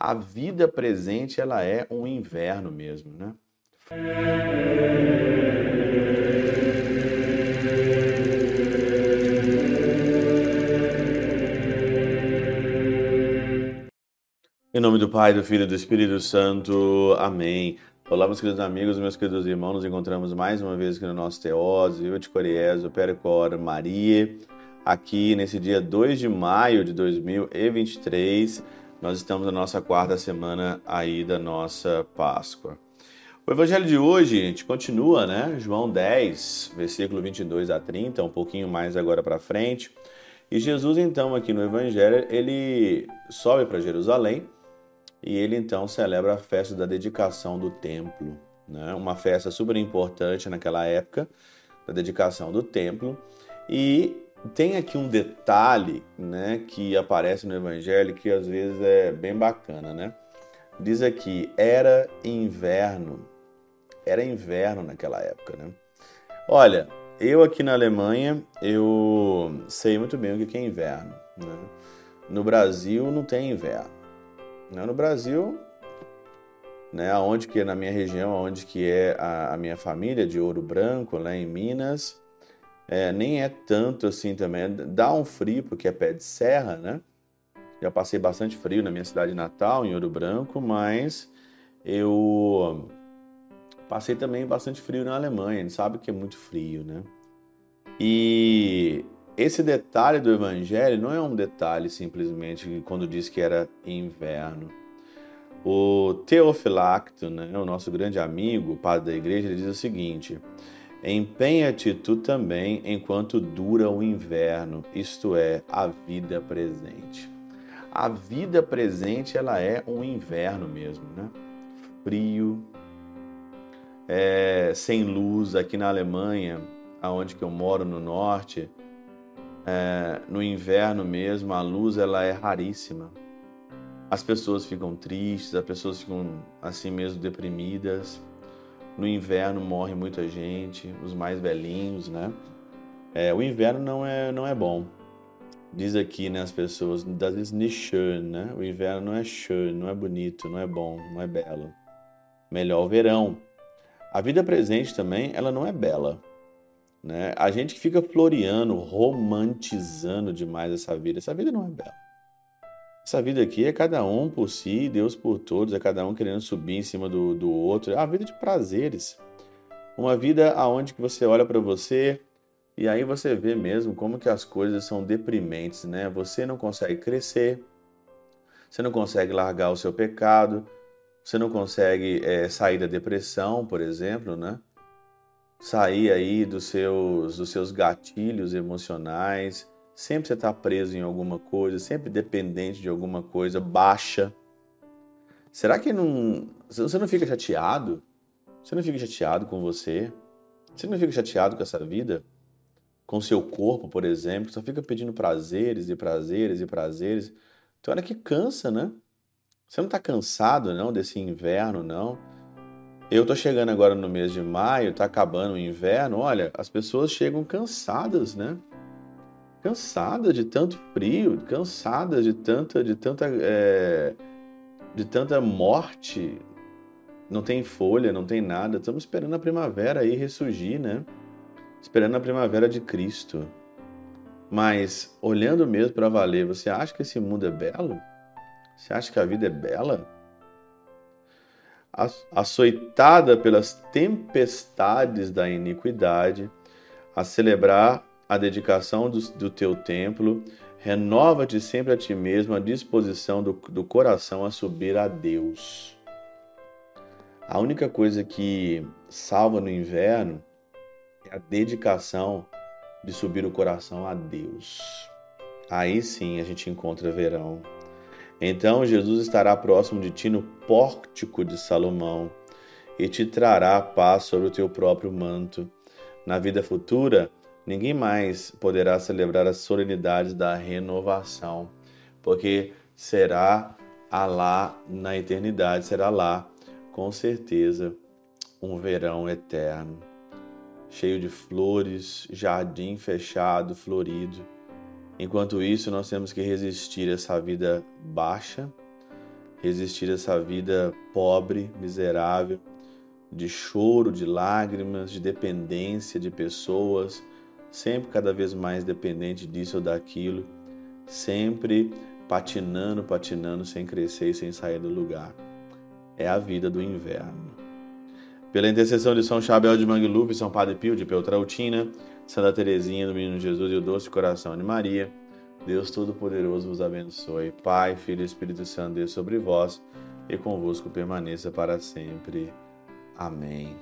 A vida presente ela é um inverno mesmo, né? Em nome do Pai, do Filho e do Espírito Santo. Amém. Olá, meus queridos amigos, meus queridos irmãos. Nos encontramos mais uma vez aqui no nosso Teose, Viva de Coriezo, Percor Maria. Aqui nesse dia 2 de maio de 2023, nós estamos na nossa quarta semana aí da nossa Páscoa. O evangelho de hoje, gente continua, né? João 10, versículo 22 a 30, um pouquinho mais agora para frente. E Jesus, então, aqui no evangelho, ele sobe para Jerusalém e ele então celebra a festa da dedicação do templo, né? uma festa super importante naquela época, da dedicação do templo. E tem aqui um detalhe né, que aparece no Evangelho que às vezes é bem bacana. Né? Diz aqui: era inverno. Era inverno naquela época. Né? Olha, eu aqui na Alemanha, eu sei muito bem o que é inverno. Né? No Brasil não tem inverno. Né? No Brasil, né, onde que na minha região, onde que é a, a minha família de Ouro Branco, lá em Minas, é, nem é tanto assim também. Dá um frio porque é pé de serra, né? Já passei bastante frio na minha cidade natal, em Ouro Branco, mas eu passei também bastante frio na Alemanha. A gente sabe que é muito frio, né? E esse detalhe do Evangelho não é um detalhe simplesmente quando diz que era inverno. O Teofilacto, né, o nosso grande amigo, padre da igreja, ele diz o seguinte: Empenha-te tu também enquanto dura o inverno, isto é, a vida presente. A vida presente ela é um inverno mesmo, né? Frio, é, sem luz. Aqui na Alemanha, aonde que eu moro no norte, é, no inverno mesmo, a luz ela é raríssima. As pessoas ficam tristes, as pessoas ficam assim mesmo deprimidas. No inverno morre muita gente, os mais velhinhos, né? É, o inverno não é, não é bom. Diz aqui, né, as pessoas, das vezes nicht schön, né? O inverno não é schön, não é bonito, não é bom, não é belo. Melhor o verão. A vida presente também, ela não é bela. Né? A gente que fica floreando, romantizando demais essa vida, essa vida não é bela. Essa vida aqui é cada um por si, Deus por todos, é cada um querendo subir em cima do, do outro. É uma vida de prazeres. Uma vida aonde que você olha para você e aí você vê mesmo como que as coisas são deprimentes, né? Você não consegue crescer, você não consegue largar o seu pecado, você não consegue é, sair da depressão, por exemplo, né? sair aí dos seus, dos seus gatilhos emocionais. Sempre você está preso em alguma coisa, sempre dependente de alguma coisa, baixa. Será que não, você não fica chateado? Você não fica chateado com você? Você não fica chateado com essa vida? Com seu corpo, por exemplo? Só fica pedindo prazeres e prazeres e prazeres. Então, olha que cansa, né? Você não está cansado, não, desse inverno, não? Eu tô chegando agora no mês de maio, tá acabando o inverno. Olha, as pessoas chegam cansadas, né? Cansadas de tanto frio, cansadas de tanta, de tanta, é, de tanta morte. Não tem folha, não tem nada. Estamos esperando a primavera aí ressurgir, né? Esperando a primavera de Cristo. Mas olhando mesmo para valer, você acha que esse mundo é belo? Você acha que a vida é bela? açoitada pelas tempestades da iniquidade, a celebrar a dedicação do, do teu templo, renova-te sempre a ti mesmo a disposição do, do coração a subir a Deus. A única coisa que salva no inverno é a dedicação de subir o coração a Deus. Aí sim a gente encontra verão. Então Jesus estará próximo de ti no pórtico de Salomão e te trará paz sobre o teu próprio manto. Na vida futura, ninguém mais poderá celebrar as solenidades da renovação, porque será lá na eternidade, será lá, com certeza, um verão eterno, cheio de flores, jardim fechado, florido. Enquanto isso, nós temos que resistir a essa vida baixa, resistir a essa vida pobre, miserável, de choro, de lágrimas, de dependência de pessoas, sempre cada vez mais dependente disso ou daquilo, sempre patinando, patinando, sem crescer e sem sair do lugar. É a vida do inverno. Pela intercessão de São Chabel de Mangluf, São Padre Pio de Peltrautina, Santa Teresinha do Menino Jesus e o Doce Coração de Maria, Deus Todo-Poderoso vos abençoe. Pai, Filho e Espírito Santo, Deus sobre vós e convosco permaneça para sempre. Amém.